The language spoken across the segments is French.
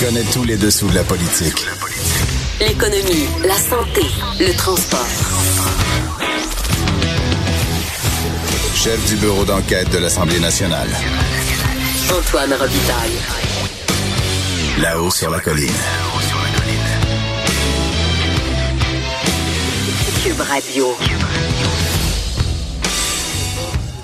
Connaît tous les dessous de la politique. L'économie, la santé, le transport. Chef du bureau d'enquête de l'Assemblée nationale. Antoine Robitaille. Là-haut sur la colline. Cube Radio.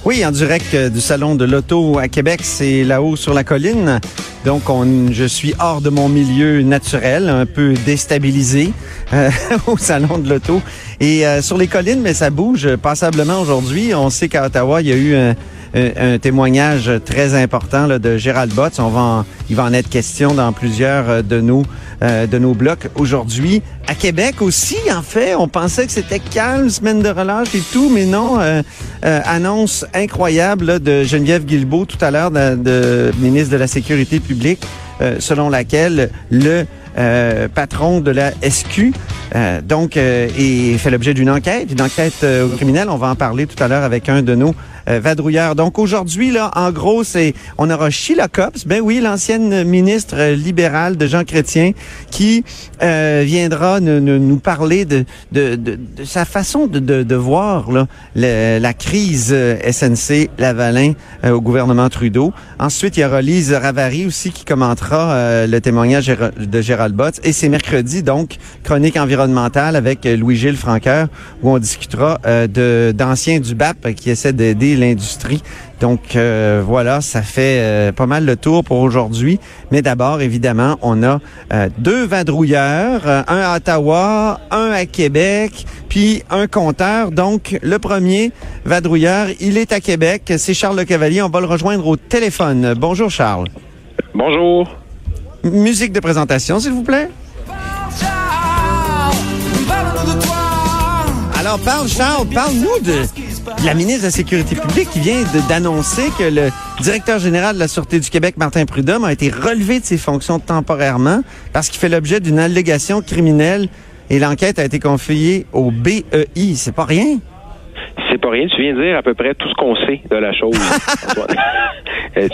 Oui, en direct euh, du Salon de l'Auto à Québec, c'est là-haut sur la colline. Donc, on, je suis hors de mon milieu naturel, un peu déstabilisé euh, au Salon de l'Auto. Et euh, sur les collines, mais ça bouge passablement aujourd'hui. On sait qu'à Ottawa, il y a eu un, un- témoignage très important là, de Gérald Botts. On va en- il va en être question dans plusieurs euh, de nos, euh, de nos blocs aujourd'hui. À Québec aussi, en fait, on pensait que c'était calme, semaine de relâche et tout, mais non. euh, euh, annonce incroyable là, de Geneviève Guilbeault tout à l'heure, de, de ministre de la Sécurité publique, euh, selon laquelle le euh, patron de la SQ, euh, donc, euh, et fait l'objet d'une enquête, une enquête euh, criminelle. On va en parler tout à l'heure avec un de nos euh, vadrouilleurs. Donc aujourd'hui, là, en gros, c'est on aura Sheila Copps, ben oui, l'ancienne ministre libérale de Jean Chrétien, qui euh, viendra nous, nous- parler de, de, de, de sa façon de, de, voir là, le- la crise euh, SNC Lavalin euh, au gouvernement Trudeau. Ensuite, il y aura Lise Ravary aussi qui commentera euh, le témoignage de Gérald Botts. Et c'est mercredi, donc, chronique environnementale avec euh, Louis-Gilles Franqueur, où on discutera d'anciens du BAP qui essaient d'aider l'industrie. Donc euh, voilà, ça fait euh, pas mal le tour pour aujourd'hui. Mais d'abord, évidemment, on a euh, deux vadrouilleurs, euh, un à Ottawa, un à Québec, puis un compteur. Donc le premier vadrouilleur, il est à Québec. C'est Charles Le Cavalier. On va le rejoindre au téléphone. Bonjour Charles. Bonjour. M- Musique de présentation, s'il vous plaît. Alors, parle, Charles, parle-nous de, de la ministre de la Sécurité publique qui vient d'annoncer que le directeur général de la Sûreté du Québec, Martin Prudhomme, a été relevé de ses fonctions temporairement parce qu'il fait l'objet d'une allégation criminelle et l'enquête a été confiée au BEI. C'est pas rien. C'est pas rien, tu viens de dire à peu près tout ce qu'on sait de la chose. Euh.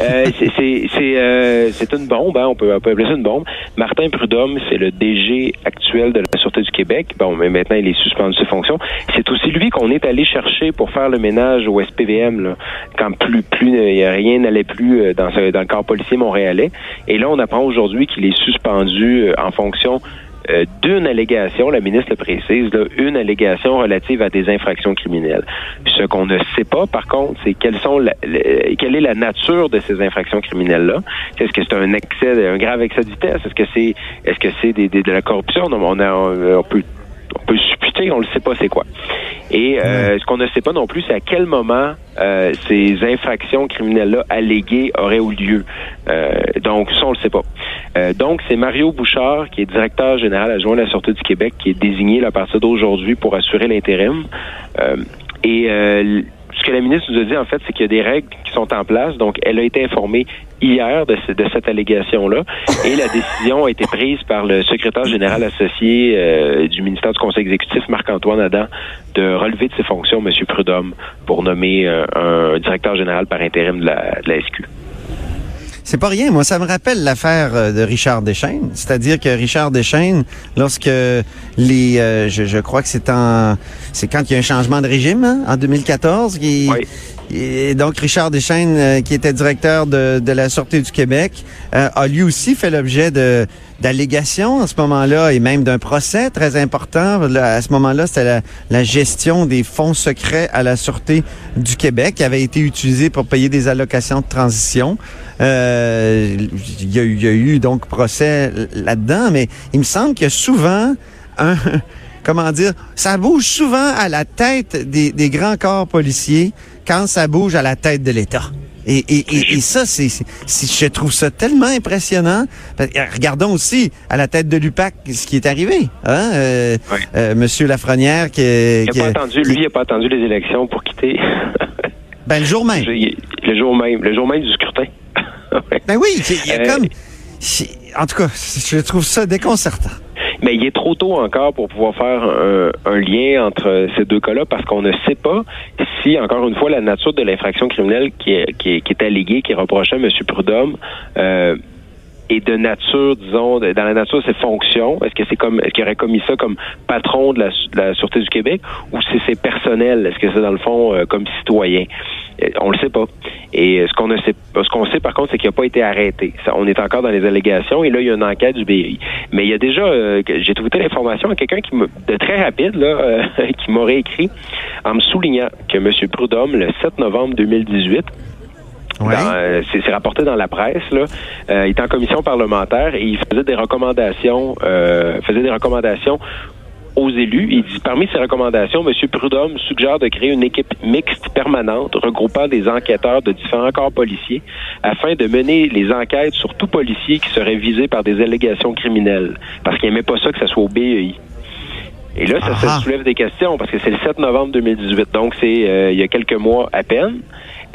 Euh, c'est- euh, une bombe, hein, on, peut, on peut appeler ça une bombe. Martin Prudhomme, c'est le DG actuel de la Sûreté du Québec. Bon, mais maintenant, il est suspendu de ses fonctions. C'est aussi lui qu'on est allé chercher pour faire le ménage au SPVM, là, quand plus, a rien n'allait plus euh, dans, ce- dans le corps policier montréalais. Et là, on apprend aujourd'hui qu'il est suspendu euh, en fonction euh, d'une allégation, la ministre le précise, là, une allégation relative à des infractions criminelles. Ce qu'on ne sait pas, par contre, c'est quelles sont la- le- quelle est la nature de ces infractions criminelles-là. Est-ce que c'est un excès, un grave excès de vitesse? Est-ce que c'est est-ce que c'est des, des- de la corruption? Non, on, a, on peut on peut supputer, on ne sait pas c'est quoi. Et euh, ce qu'on ne sait pas non plus, c'est à quel moment euh, ces infractions criminelles-là alléguées auraient eu lieu. Euh, donc, ça, on le sait pas. Euh, donc, c'est Mario Bouchard, qui est directeur général adjoint de la Sûreté du Québec, qui est désigné là, à partir d'aujourd'hui pour assurer l'intérim. Euh, et euh, ce que la ministre nous a dit, en fait, c'est qu'il y a des règles qui sont en place. Donc, elle a été informée hier de, ce- de cette allégation-là. Et la décision a été prise par le secrétaire général associé euh, du ministère du Conseil exécutif, Marc-Antoine Adam, de relever de ses fonctions M. Prudhomme pour nommer euh, un directeur général par intérim de la, de la SQ. C'est pas rien. Moi, ça me rappelle l'affaire euh, de Richard Deschaines. C'est-à-dire que Richard Deschaines, lorsque les, euh, je, crois que c'est en, c'est quand il y a un changement de régime, hein, en 2014, qui, Oui. Et donc Richard Deschaines, euh, qui était directeur de, de la Sûreté du Québec, euh, a lui aussi fait l'objet de d'allégations à ce moment-là et même d'un procès très important. À ce moment-là, c'était la, la gestion des fonds secrets à la Sûreté du Québec qui avait été utilisé pour payer des allocations de transition. Euh, il, y a, y a eu donc procès là-dedans, mais il me semble a souvent un comment dire, ça bouge souvent à la tête des, des grands corps policiers quand ça bouge à la tête de l'État. Et, et, et, et ça, c'est, je trouve ça tellement impressionnant. Regardons aussi à la tête de l'UPAC ce qui est arrivé. Hein? Euh, euh, Monsieur Lafrenière qui, Il qui n'a pas attendu, lui, il n'a pas attendu les élections pour quitter. ben le jour même. le jour même, le jour même du scrutin. Ben oui, il y a Euh, comme, en tout cas, je trouve ça déconcertant. Mais il est trop tôt encore pour pouvoir faire un, lien entre ces deux cas-là parce qu'on ne sait pas si, encore une fois, la nature de l'infraction criminelle qui est, qui est, alléguée, qui est reprochée à M. Prudhomme, euh, est de nature, disons, dans la nature de ses fonctions. Est-ce que c'est comme, est-ce qu'il aurait commis ça comme patron de la, de la Sûreté du Québec ou si c'est personnel? Est-ce que c'est dans le fond euh, comme citoyen? Euh, On le sait pas. Et euh, ce qu'on ne sait, ce qu'on sait par contre, c'est qu'il n'a pas été arrêté. Ça, on est encore dans les allégations et là, il y a une enquête du BI. Mais il y a déjà, euh, j'ai trouvé l'information à quelqu'un qui de très rapide, là, euh, qui m'aurait écrit en me soulignant que M. Prudhomme, le 7 novembre 2018, Ouais. dans, euh, c'est c'est rapporté dans la presse. Là. Euh, il était en commission parlementaire et il faisait des recommandations, euh, faisait des recommandations aux élus. Il dit parmi ces recommandations, M. Prudhomme suggère de créer une équipe mixte permanente regroupant des enquêteurs de différents corps policiers afin de mener les enquêtes sur tout policier qui serait visé par des allégations criminelles. Parce qu'il n'aimait pas ça que ça soit au BEI. Et là, ça Ah. se soulève des questions parce que c'est le 7 novembre 2018. Donc, c'est euh, il y a quelques mois à peine.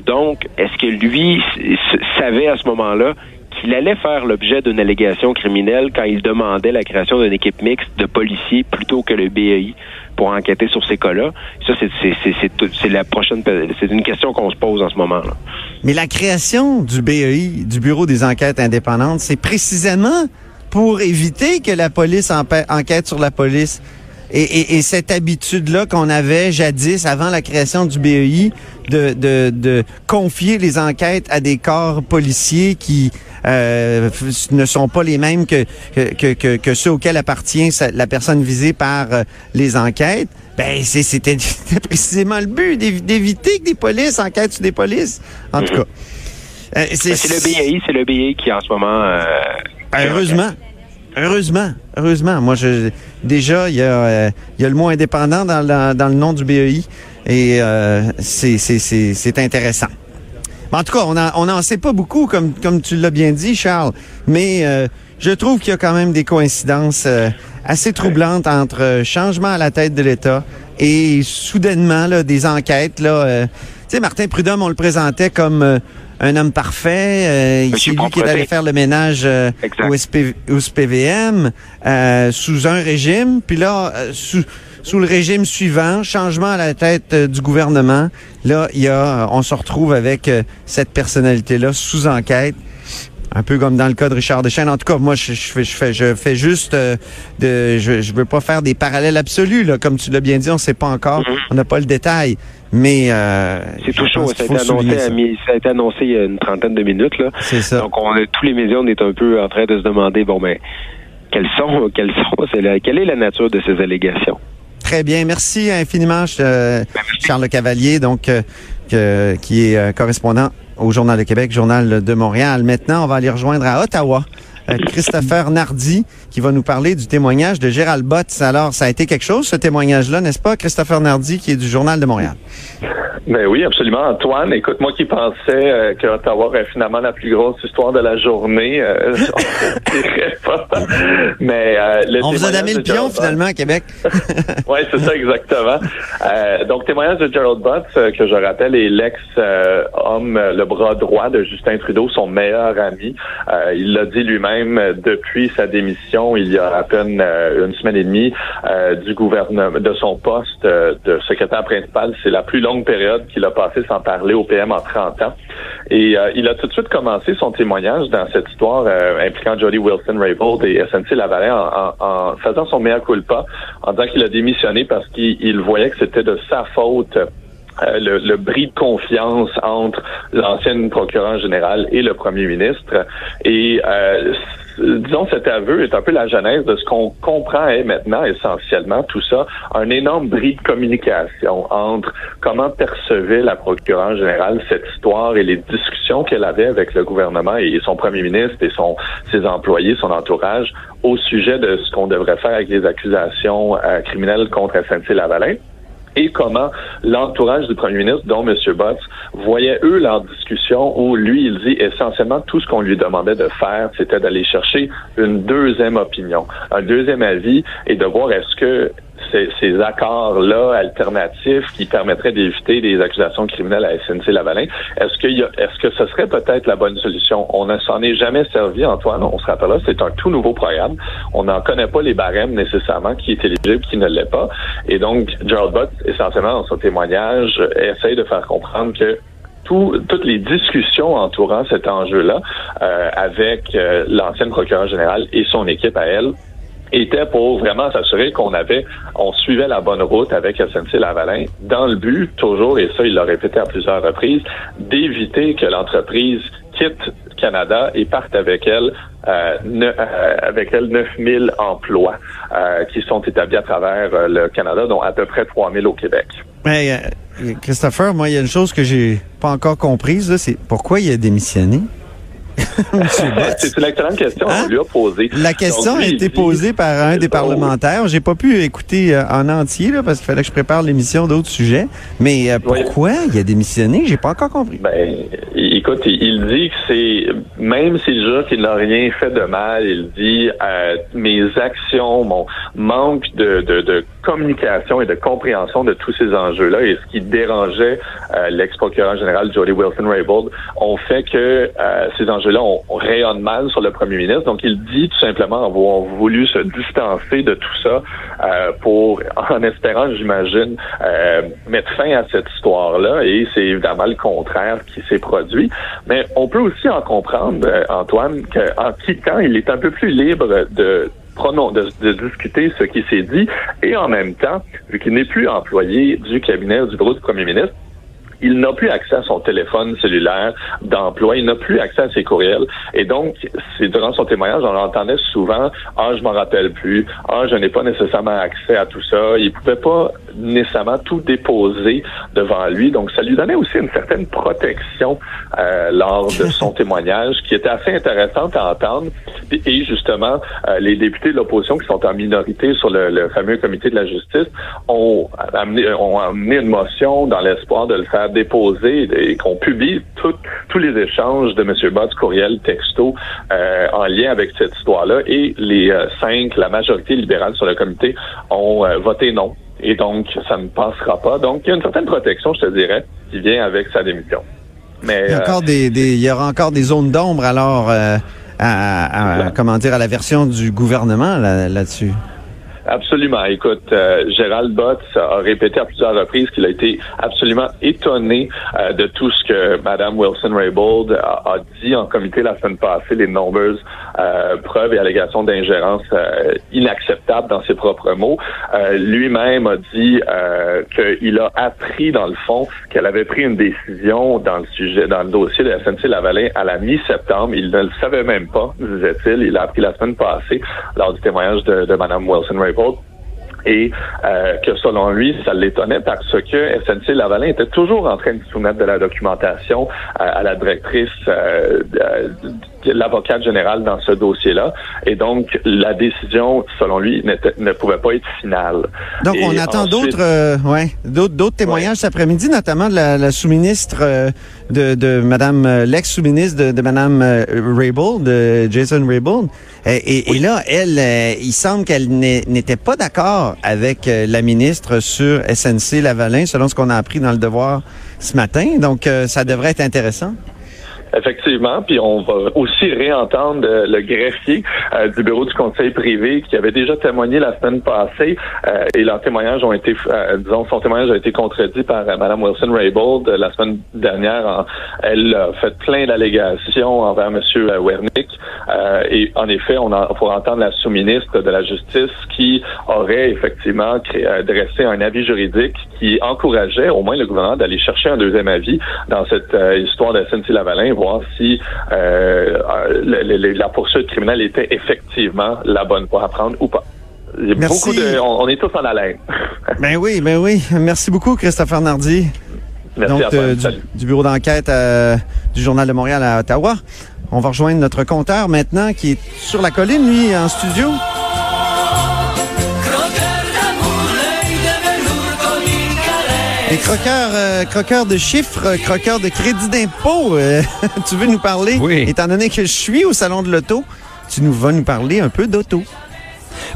Donc, est-ce que lui savait à ce moment-là qu'il allait faire l'objet d'une allégation criminelle quand il demandait la création d'une équipe mixte de policiers plutôt que le BEI pour enquêter sur ces cas-là? Ça, c'est- la prochaine... C'est une question qu'on se pose en ce moment. Mais la création du BEI, du Bureau des enquêtes indépendantes, c'est précisément pour éviter que la police enquête sur la police. Et, et- et cette habitude-là qu'on avait jadis, avant la création du BEI, de, de, de confier les enquêtes à des corps policiers qui euh, ne sont pas les mêmes que, que, que, que- ceux auxquels appartient la personne visée par euh, les enquêtes, ben c'est- c'était précisément le but, d'évi- d'éviter que des polices enquêtent sur des polices. En tout cas. Euh, Ben, C'est le BEI, c'est le BEI qui en ce moment... euh, heureusement. Heureusement. Heureusement. Moi, je, déjà, il y, a, euh, y a le mot indépendant dans, dans le nom du BEI et euh, c'est, intéressant. Mais en tout cas, on n'en on en sait pas beaucoup, comme, comme tu l'as bien dit, Charles, mais euh, je trouve qu'il y a quand même des coïncidences euh, assez troublantes entre euh, changement à la tête de l'État et soudainement là, des enquêtes. Là, euh, tu sais, Martin Prudhomme, on le présentait comme un homme parfait. Euh, c'est lui qui est allé faire le ménage euh, au, SP, au SPVM euh, sous un régime. Puis là, sous, sous le régime suivant, changement à la tête euh, du gouvernement. Là, il y a, on se retrouve avec euh, cette personnalité-là sous enquête. Un peu comme dans le cas de Richard Deschênes. En tout cas, moi, je, je fais, je fais, je fais juste euh, de, je, je veux pas faire des parallèles absolus, là, comme tu l'as bien dit, on sait pas encore, Mhm. on n'a pas le détail, mais euh, C'est tout chaud. Ça a, été annoncé à ça. a été annoncé il y a une trentaine de minutes. Là. C'est ça. Donc, on, tous les médias, on est un peu en train de se demander, bon, ben, quelles sont, quelles sont, c'est la- quelle est la nature de ces allégations? Très bien. Merci infiniment, je- euh, Charles Cavalier, donc, euh, que- qui est euh, correspondant au Journal de Québec, Journal de Montréal. Maintenant, on va aller rejoindre à Ottawa euh, Christopher Nardi, qui va nous parler du témoignage de Gérald Botts. Alors, ça a été quelque chose, ce témoignage-là, n'est-ce pas, Christopher Nardi, qui est du Journal de Montréal? Ben oui, absolument, Antoine. Écoute, moi qui pensais euh, que Ottawa aurait finalement la plus grosse histoire de la journée, euh, pas. Mais euh, le On vous a damé le pion, Butts- finalement, à Québec. oui, c'est ça exactement. Euh, donc, témoignage de Gerald Butts, euh, que je rappelle, est l'ex-homme, euh, le bras droit de Justin Trudeau, son meilleur ami. Il l'a dit lui-même depuis sa démission, il y a à peine euh, une semaine et demie, euh, du gouvernement, de son poste euh, de secrétaire principal. C'est la plus longue période qu'il a passée sans parler au PM en 30 ans. Et euh, il a tout de suite commencé son témoignage dans cette histoire euh, impliquant Jody Wilson-Raybould et SNC Lavalin en, en, en faisant son mea culpa, en disant qu'il a démissionné parce qu'il il voyait que c'était de sa faute euh, le, le bris de confiance entre l'ancienne procureure générale et le premier ministre. Et euh, disons, cet aveu est un peu la genèse de ce qu'on comprend est maintenant essentiellement tout ça, un énorme bris de communication entre comment percevait la procureure générale cette histoire et les discussions qu'elle avait avec le gouvernement et son premier ministre et son ses employés, son entourage au sujet de ce qu'on devrait faire avec les accusations euh, criminelles contre SNC Lavalin. Et comment l'entourage du premier ministre, dont M. Botts, voyait eux leur discussion où lui, il dit essentiellement tout ce qu'on lui demandait de faire, c'était d'aller chercher une deuxième opinion, un deuxième avis et de voir est-ce que ces, accords-là alternatifs qui permettraient d'éviter des accusations criminelles à SNC-Lavalin, est-ce que, est-ce que ce serait peut-être la bonne solution? On ne s'en est jamais servi, Antoine. On se rappelle là, c'est un tout nouveau programme. On n'en connaît pas les barèmes nécessairement, qui est éligible, qui ne l'est pas. Et donc, Gerald Butt, essentiellement, dans son témoignage, essaye de faire comprendre que toutes les discussions entourant cet enjeu-là euh, avec euh, l'ancienne procureure générale et son équipe à elle était pour vraiment s'assurer qu'on avait, on suivait la bonne route avec SNC Lavalin dans le but, toujours, et ça, il l'a répété à plusieurs reprises, d'éviter que l'entreprise quitte Canada et parte avec elle euh, euh avec elle 9000 emplois euh, qui sont établis à travers euh, le Canada, dont à peu près 3000 au Québec. Mais Christopher, moi, il y a une chose que j'ai pas encore comprise, c'est pourquoi il a démissionné? C'est une excellente question. Hein? On lui a posé. La question a été posée par un des parlementaires. J'ai pas pu écouter euh, en entier là, parce qu'il fallait que je prépare l'émission d'autres sujets. Mais euh, pourquoi il a démissionné? J'ai pas encore compris. Ben, écoute, il dit que c'est même s'il jure qu'il n'a rien fait de mal, il dit euh, mes actions, mon manque de, de, de, communication et de compréhension de tous ces enjeux-là et ce qui dérangeait l'ex-procureur général Jody Wilson-Raybould ont fait que ces enjeux là on, rayonne mal sur le premier ministre. Donc, il dit tout simplement avoir voulu se distancer de tout ça euh, pour, en espérant, j'imagine, euh, mettre fin à cette histoire-là. Et c'est évidemment le contraire qui s'est produit. Mais on peut aussi en comprendre, euh, Antoine, qu'en quittant, il est un peu plus libre de de, de, discuter ce qui s'est dit et en même temps, vu qu'il n'est plus employé du cabinet du bureau du premier ministre, il n'a plus accès à son téléphone cellulaire d'emploi, il n'a plus accès à ses courriels. Et donc, c'est durant son témoignage, on entendait souvent Ah, je m'en rappelle plus, Ah, je n'ai pas nécessairement accès à tout ça. Il pouvait pas nécessairement tout déposer devant lui. Donc, ça lui donnait aussi une certaine protection euh, lors de son témoignage qui était assez intéressante à entendre. Et justement, euh, les députés de l'opposition qui sont en minorité sur le, fameux comité de la justice ont amené, ont amené une motion dans l'espoir de le faire déposer et qu'on publie tous les échanges de M. Bott, courriel, texto, euh, en lien avec cette histoire-là. Et les euh, cinq, la majorité libérale sur le comité, ont euh, voté non. Et donc, ça ne passera pas. Donc, il y a une certaine protection, je te dirais, qui vient avec sa démission. Mais, il, y a encore des, il y aura encore des zones d'ombre alors à, comment dire à la version du gouvernement là-dessus. Absolument. Écoute, euh, Gérald Botts a répété à plusieurs reprises qu'il a été absolument étonné euh, de tout ce que Mme Wilson-Raybould a, dit en comité la semaine passée, les nombreuses euh, preuves et allégations d'ingérence inacceptables dans ses propres mots. Lui-même a dit qu'il a appris, dans le fond, qu'elle avait pris une décision dans le sujet, dans le dossier de SNC-Lavalin à la mi-septembre. Il ne le savait même pas, disait-il. Il a appris la semaine passée lors du témoignage de, de Mme Wilson-Raybould et euh, que selon lui, ça l'étonnait parce que SNC Lavalin était toujours en train de soumettre de la documentation euh, à la directrice euh, l'avocate générale dans ce dossier-là. Et donc, la décision, selon lui, ne pouvait pas être finale. Donc, on attend d'autres euh, ouais, d'autres, témoignages cet après-midi, notamment de la, sous-ministre euh, de, de Madame, euh, l'ex-sous-ministre de, de Madame Raybould, de Jason Raybould. Et, et, là, elle, il semble qu'elle n'était pas d'accord avec la ministre sur SNC Lavalin, selon ce qu'on a appris dans le devoir ce matin. Donc, ça devrait être intéressant. Effectivement, puis on va aussi réentendre euh, le greffier euh, du bureau du conseil privé qui avait déjà témoigné la semaine passée euh, et leur témoignage ont été, disons, son témoignage a été contredit par Mme Wilson-Raybould la semaine dernière. elle a fait plein d'allégations envers M. Wernick et en effet, on a, pour entendre la sous-ministre de la Justice qui aurait effectivement créé, dressé un avis juridique qui encourageait au moins le gouvernement d'aller chercher un deuxième avis dans cette histoire de SNC-Lavalin voir si euh, la poursuite criminelle était effectivement la bonne voie à prendre ou pas. Merci. on, est tous en haleine. ben oui, ben oui. Merci beaucoup, Christopher Nardi. Merci Donc, euh, du, bureau d'enquête euh, du Journal de Montréal à Ottawa. On va rejoindre notre compteur maintenant qui est sur la colline, lui, en studio. Et croqueur, euh, croqueur de chiffres, euh, croqueur de crédit d'impôt, euh, tu veux nous parler? Oui. Étant donné que je suis au salon de l'auto, tu nous vas nous parler un peu d'auto.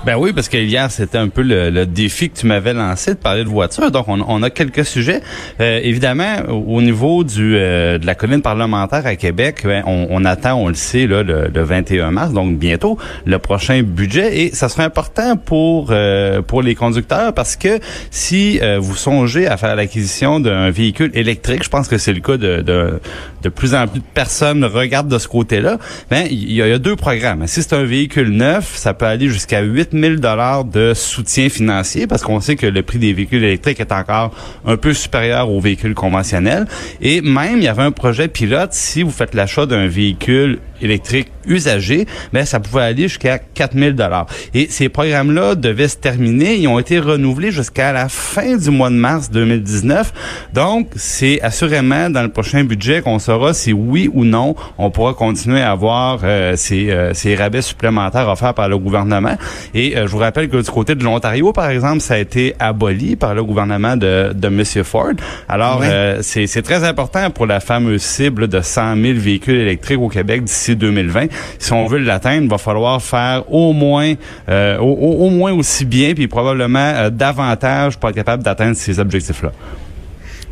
Ben oui, parce que hier, c'était un peu le, le défi que tu m'avais lancé de parler de voiture. Donc, on, on a quelques sujets. Euh, évidemment, au, au niveau du euh, de la colline parlementaire à Québec, ben, on, on attend, on le sait, là, le, le 21 mars, donc bientôt, le prochain budget. Et ça sera important pour euh, pour les conducteurs parce que si euh, vous songez à faire l'acquisition d'un véhicule électrique, je pense que c'est le cas de, de, de plus en plus de personnes regardent de ce côté-là, ben il y, y a deux programmes. Si c'est un véhicule neuf, ça peut aller jusqu'à 8 000 dollars de soutien financier parce qu'on sait que le prix des véhicules électriques est encore un peu supérieur aux véhicules conventionnels. Et même, il y avait un projet pilote, si vous faites l'achat d'un véhicule électrique usagé, ben ça pouvait aller jusqu'à 4000 dollars. Et ces programmes-là devaient se terminer, ils ont été renouvelés jusqu'à la fin du mois de mars 2019. Donc, c'est assurément dans le prochain budget qu'on saura si oui ou non on pourra continuer à avoir euh, ces, euh, ces rabais supplémentaires offerts par le gouvernement. Et euh, je vous rappelle que du côté de l'Ontario, par exemple, ça a été aboli par le gouvernement de, de M. Ford. Alors, euh, c'est c'est très important pour la fameuse cible de 100 000 véhicules électriques au Québec d'ici 2020. Si on veut l'atteindre, il va falloir faire au moins euh, au, moins aussi bien, puis probablement euh, davantage pour être capable d'atteindre ces objectifs-là.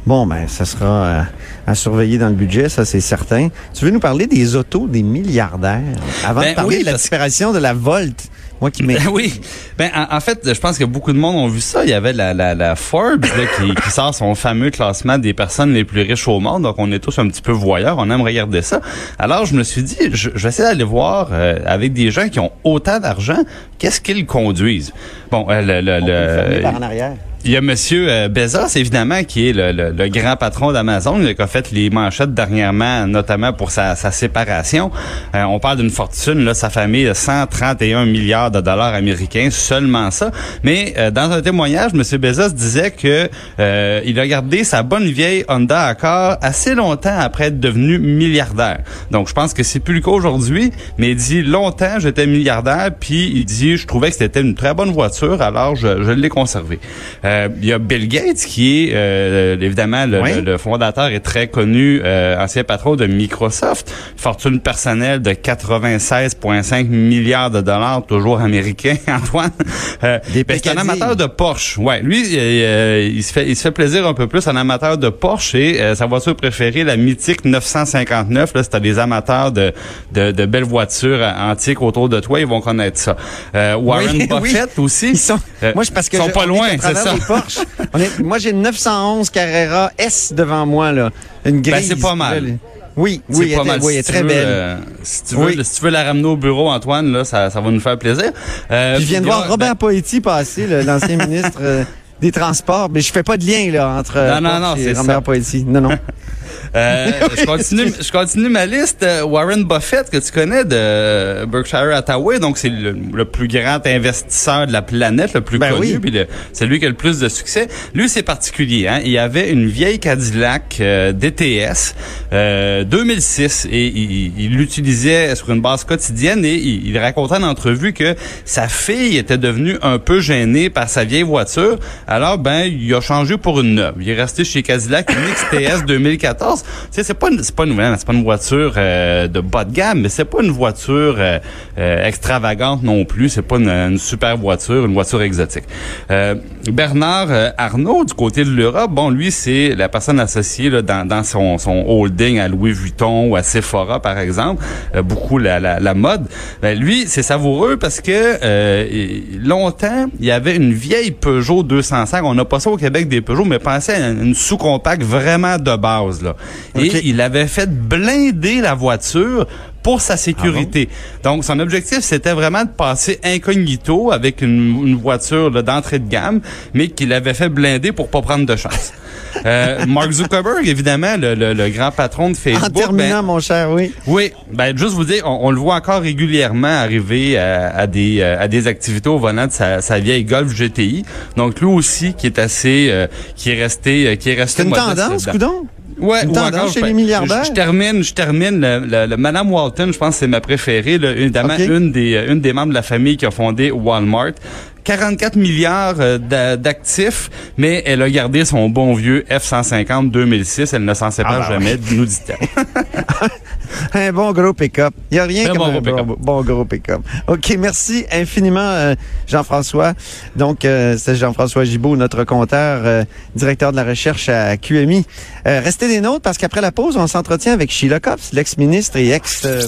Bon, ben, ça sera euh, à surveiller dans le budget, ça c'est certain. Tu veux nous parler des autos des milliardaires? Avant Ben de parler oui, de la disparition de la Volt. Moi qui Ben oui. Ben en, en fait, je pense que beaucoup de monde ont vu ça. Il y avait la, la, la Forbes là, qui, qui sort son fameux classement des personnes les plus riches au monde. Donc on est tous un petit peu voyeurs. On aime regarder ça. Alors je me suis dit, je, je vais essayer d'aller voir euh, avec des gens qui ont autant d'argent, qu'est-ce qu'ils conduisent? Bon, euh, le, le, le- par en arrière. Il y a Monsieur euh, Bezos, évidemment, qui est le, grand patron d'Amazon, qui a fait les manchettes dernièrement, notamment pour sa, séparation. Euh, on parle d'une fortune, là, sa famille, 131 milliards de dollars américains, seulement ça. Mais euh, dans un témoignage, Monsieur Bezos disait que il a gardé sa bonne vieille Honda Accord assez longtemps après être devenu milliardaire. Donc, je pense que c'est plus le cas aujourd'hui, mais il dit longtemps j'étais milliardaire, puis il dit je trouvais que c'était une très bonne voiture, alors je, je l'ai conservée. Euh, il y a Bill Gates qui est euh, évidemment le, Oui. le- le fondateur est très connu, euh, ancien patron de Microsoft, fortune personnelle de 96,5 milliards de dollars, toujours américain, Antoine. Euh, Des ben, c'est un amateur de Porsche. Ouais, lui, euh, il se fait, il se fait plaisir un peu plus, un amateur de Porsche et euh, sa voiture préférée, la mythique 959. Là, c'est des amateurs de, de, de belles voitures euh, antiques autour de toi, ils vont connaître ça. Euh, Warren Oui, oui. Buffett aussi. Ils sont, Euh, moi, je parce que ils sont je- pas loin, c'est ça. Porsche. On est- moi, j'ai une 911 Carrera S devant moi là, une Ben, grise. c'est pas mal. Oui, C'est oui, pas elle, mal. oui, elle est très veux, belle. euh, si, tu veux, Oui. si tu veux la ramener au bureau, Antoine, là, ça, ça va nous faire plaisir. Euh, Puis je viens de voir Robert Poetti passer, l'ancien ministre euh, des Transports, mais je fais pas de lien là entre euh, Non, non, Porsche non, Robert ça. Poetti. Non, non. Euh, je continue, je continue ma liste. Euh, Warren Buffett, que tu connais de Berkshire Hathaway, donc c'est le, le plus grand investisseur de la planète, le plus Ben connu, oui. puis c'est lui qui a le plus de succès. Lui, c'est particulier. Hein? Il avait une vieille Cadillac euh, DTS euh, 2006 et il il l'utilisait sur une base quotidienne et il, il racontait en entrevue que sa fille était devenue un peu gênée par sa vieille voiture. Alors, ben, il a changé pour une neuve. Il est resté chez Cadillac, une XTS 2014. Tu sais, c'est pas une, c'est pas une, c'est pas une voiture euh, de bas de gamme, mais c'est pas une voiture euh, euh, extravagante non plus. C'est pas une, une super voiture, une voiture exotique. Euh, Bernard euh, Arnault, du côté de l'Europe, bon, lui, c'est la personne associée là, dans, dans son, son holding à Louis Vuitton ou à Sephora, par exemple, euh, beaucoup la, la, la mode. Ben, lui, c'est savoureux parce que longtemps, il y avait une vieille Peugeot 205. On n'a pas ça au Québec des Peugeot, mais pensez à une, une sous-compact vraiment de base. Là. Et il avait fait blinder la voiture pour sa sécurité. Donc, son objectif, c'était vraiment de passer incognito avec une, une voiture d'entrée de gamme, mais qu'il avait fait blinder pour pas prendre de chance. Euh, Mark Zuckerberg, évidemment, le, le- le grand patron de Facebook. En terminant, ben, mon cher, oui. oui, ben juste vous dire, on, on le voit encore régulièrement arriver à, à des euh, à des activités au volant de sa, sa vieille Golf GTI. Donc lui aussi qui est assez euh, qui est resté euh, qui est resté C'est une tendance, coudon? Ouais, ou encore, chez je- les milliardaires? Je, je termine, je termine le, le- le Madame Walton, je pense que c'est ma préférée, là, évidemment Ok. une des euh, une des membres de la famille qui a fondé Walmart 44 milliards euh, d'a- d'actifs, mais elle a gardé son bon vieux F-150 2006. Elle ne s'en sépare Ah, ben jamais, nous dit-elle. Un bon gros pick-up. Il n'y a rien Un comme bon un gros bon, pick-up. bon gros pick-up. OK, merci infiniment, euh, Jean-François. Donc, euh, c'est Jean-François Gibault, notre compteur, euh, directeur de la recherche à QMI. Euh, restez des nôtres parce qu'après la pause, on s'entretient avec Sheila Copps, l'ex-ministre et ex- euh,